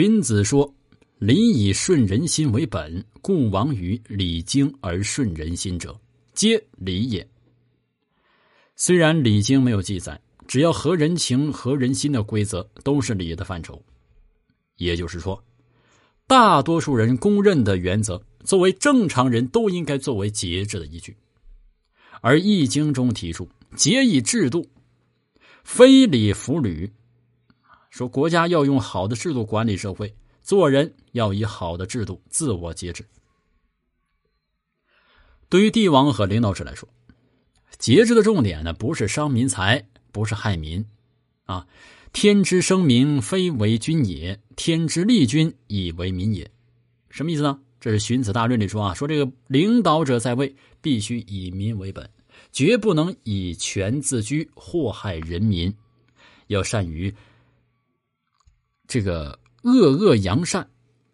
荀子说：“礼以顺人心为本，故往于礼经而顺人心者，皆礼也。”虽然礼经没有记载，只要合人情、合人心的规则，都是礼的范畴。也就是说，大多数人公认的原则，作为正常人都应该作为节制的依据。而《易经》中提出“节以制度，非礼弗履”，说国家要用好的制度管理社会，做人要以好的制度自我节制。对于帝王和领导者来说，节制的重点呢，不是伤民财，不是害民，啊，天之生民，非为君也；天之利君，以为民也。什么意思呢？这是《荀子大论》里说啊，说这个领导者在位，必须以民为本，绝不能以权自居，祸害人民，要善于这个恶恶扬善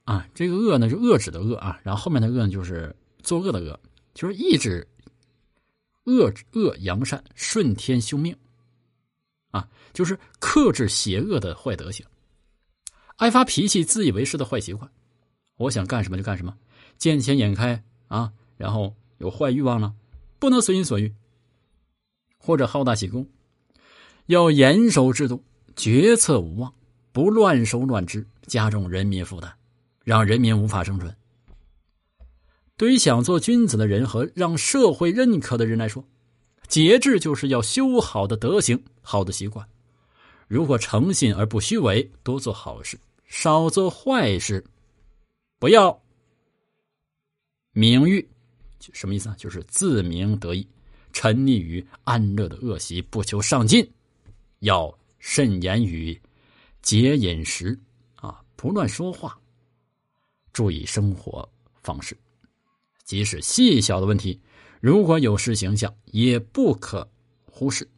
啊。这个恶呢，是恶指的恶啊，然后后面的恶呢，就是作恶的恶，就是抑制。恶恶扬善，顺天修命，啊，就是克制邪恶的坏德行，爱发脾气、自以为是的坏习惯。我想干什么就干什么，见钱眼开啊，然后有坏欲望了，不能随心所欲，或者好大喜功。要严守制度，决策无望，不乱收乱支，加重人民负担，让人民无法生存。对于想做君子的人和让社会认可的人来说，节制就是要修好的德行、好的习惯。如果诚信而不虚伪，多做好事，少做坏事，不要名誉，什么意思啊？就是自鸣得意，沉溺于安乐的恶习，不求上进。要慎言语，节饮食，啊，不乱说话，注意生活方式。即使细小的问题，如果有失形象，也不可忽视。